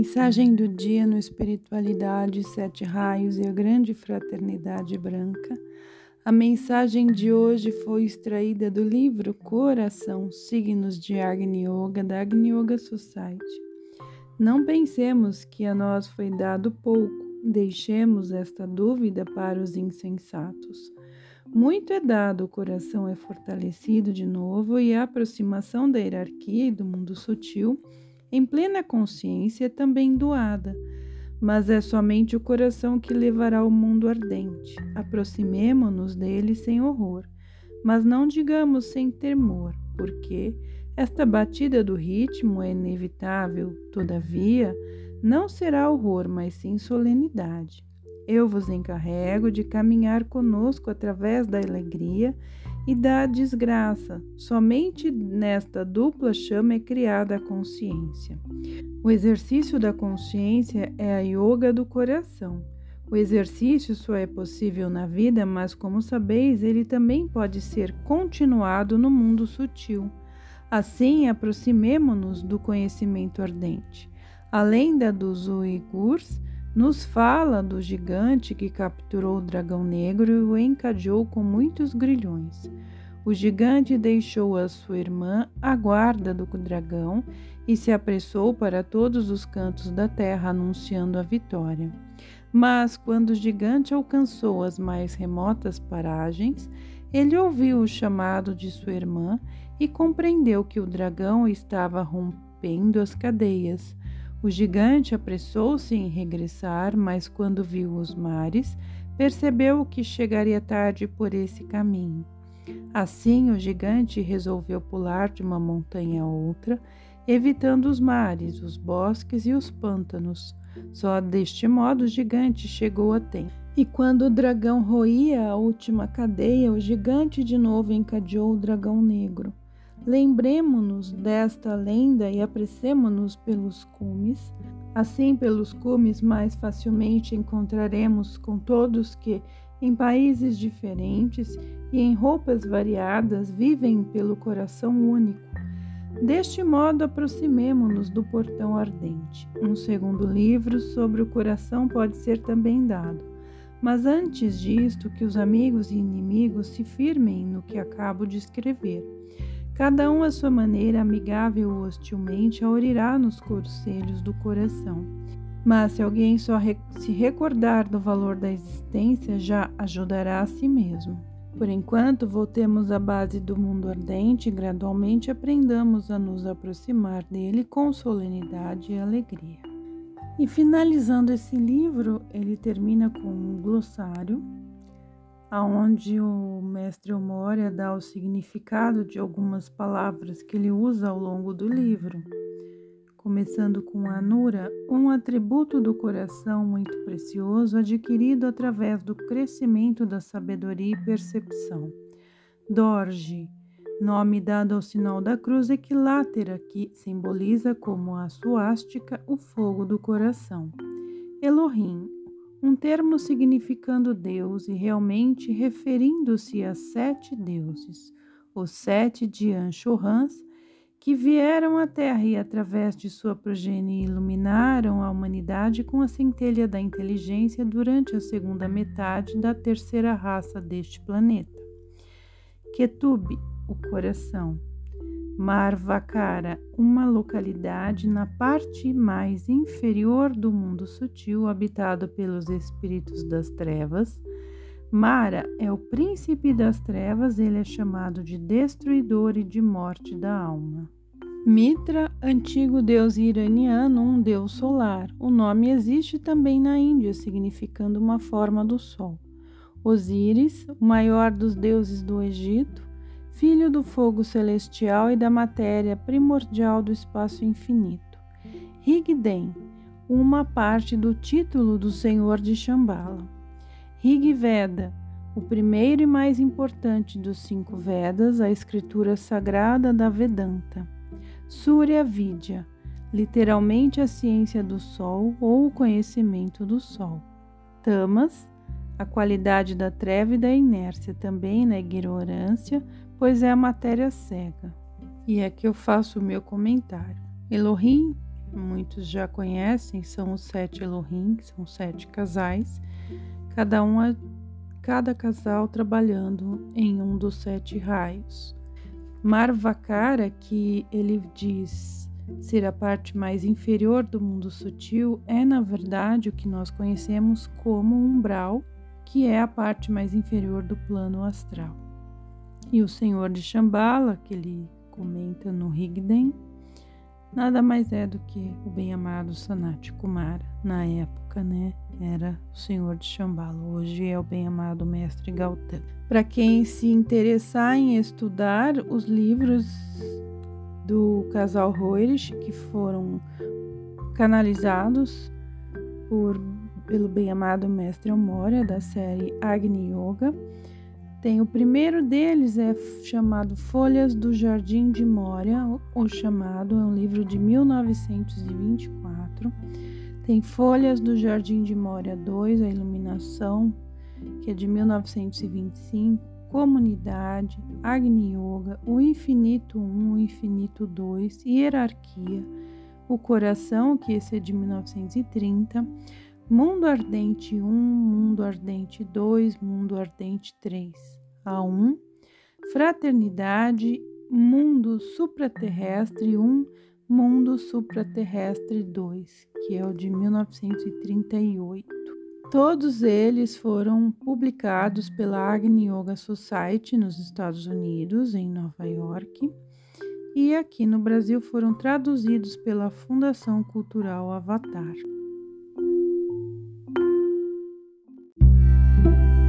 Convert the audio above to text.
Mensagem do dia no Espiritualidade, Sete Raios e a Grande Fraternidade Branca. A mensagem de hoje foi extraída do livro Coração, Signos de Agni Yoga, da Agni Yoga Society. Não pensemos que a nós foi dado pouco, deixemos esta dúvida para os insensatos. Muito é dado, o coração é fortalecido de novo e a aproximação da hierarquia e do mundo sutil em plena consciência também doada, mas é somente o coração que levará ao mundo ardente. Aproximemo-nos dele sem horror, mas não digamos sem temor, porque esta batida do ritmo é inevitável, todavia, não será horror, mas sim solenidade. Eu vos encarrego de caminhar conosco através da alegria e da desgraça. Somente nesta dupla chama é criada a consciência. O exercício da consciência é a yoga do coração. O exercício só é possível na vida, mas como sabeis, ele também pode ser continuado no mundo sutil. Assim, aproximemo-nos do conhecimento ardente. A lenda dos uigurs nos fala do gigante que capturou o dragão negro e o encadeou com muitos grilhões. O gigante deixou a sua irmã à guarda do dragão e se apressou para todos os cantos da terra anunciando a vitória. Mas quando o gigante alcançou as mais remotas paragens, ele ouviu o chamado de sua irmã e compreendeu que o dragão estava rompendo as cadeias. O gigante apressou-se em regressar, mas quando viu os mares, percebeu que chegaria tarde por esse caminho. Assim, o gigante resolveu pular de uma montanha a outra, evitando os mares, os bosques e os pântanos. Só deste modo o gigante chegou a tempo. E quando o dragão roía a última cadeia, o gigante de novo encadeou o dragão negro. Lembremos-nos desta lenda e apressemo-nos pelos cumes. Assim, pelos cumes, mais facilmente encontraremos com todos que, em países diferentes e em roupas variadas, vivem pelo coração único. Deste modo, aproximemo-nos do portão ardente. Um segundo livro sobre o coração pode ser também dado. Mas antes disto, que os amigos e inimigos se firmem no que acabo de escrever cada um à sua maneira, amigável ou hostilmente, a orirá nos conselhos do coração. Mas se alguém só re se recordar do valor da existência, já ajudará a si mesmo. Por enquanto, voltemos à base do mundo ardente e gradualmente aprendamos a nos aproximar dele com solenidade e alegria. E finalizando esse livro, ele termina com um glossário aonde o mestre Omória dá o significado de algumas palavras que ele usa ao longo do livro. Começando com Anura, um atributo do coração muito precioso adquirido através do crescimento da sabedoria e percepção. Dorje, nome dado ao sinal da cruz equilátera que simboliza como a suástica o fogo do coração. Elohim, um termo significando Deus e realmente referindo-se a sete deuses, os sete de Anchorrans, que vieram à Terra e, através de sua progenie, iluminaram a humanidade com a centelha da inteligência durante a segunda metade da terceira raça deste planeta. Ketub, o coração. Marvacara, uma localidade na parte mais inferior do mundo sutil habitado pelos espíritos das trevas. Mara é o príncipe das trevas, ele é chamado de destruidor e de morte da alma. Mitra, antigo deus iraniano, um deus solar. O nome existe também na Índia, significando uma forma do sol. Osíris, o maior dos deuses do Egito, filho do fogo celestial e da matéria primordial do espaço infinito. Rigden, uma parte do título do Senhor de Shambhala. Rigveda, o primeiro e mais importante dos cinco Vedas, a escritura sagrada da Vedanta. Surya Vidya, literalmente a ciência do sol ou o conhecimento do sol. Tamas, a qualidade da treva e da inércia, também na ignorância, pois é a matéria cega. E é que eu faço o meu comentário. Elohim muitos já conhecem, são os sete Elohim, são sete casais, cada um cada casal trabalhando em um dos sete raios. Marvakara, que ele diz ser a parte mais inferior do mundo sutil, é na verdade o que nós conhecemos como umbral, que é a parte mais inferior do plano astral. E o Senhor de Shambhala, que ele comenta no Rigden, nada mais é do que o bem-amado Sanat Kumara. Na época, né, era o Senhor de Shambhala. Hoje é o bem-amado Mestre Gautama. Para quem se interessar em estudar os livros do casal Roerich, que foram canalizados por, pelo bem-amado Mestre Amora, da série Agni Yoga, tem o primeiro deles é chamado Folhas do Jardim de Moria, o chamado é um livro de 1924. Tem Folhas do Jardim de Moria 2, a Iluminação, que é de 1925, Comunidade, Agni Yoga, o Infinito 1, o Infinito 2, Hierarquia, o Coração, que esse é de 1930, Mundo Ardente 1, Mundo Ardente 2, Mundo Ardente 3. A 1. Fraternidade, Mundo Supraterrestre 1, Mundo Supraterrestre 2, que é o de 1938. Todos eles foram publicados pela Agni Yoga Society nos Estados Unidos, em Nova York, e aqui no Brasil foram traduzidos pela Fundação Cultural Avatar. You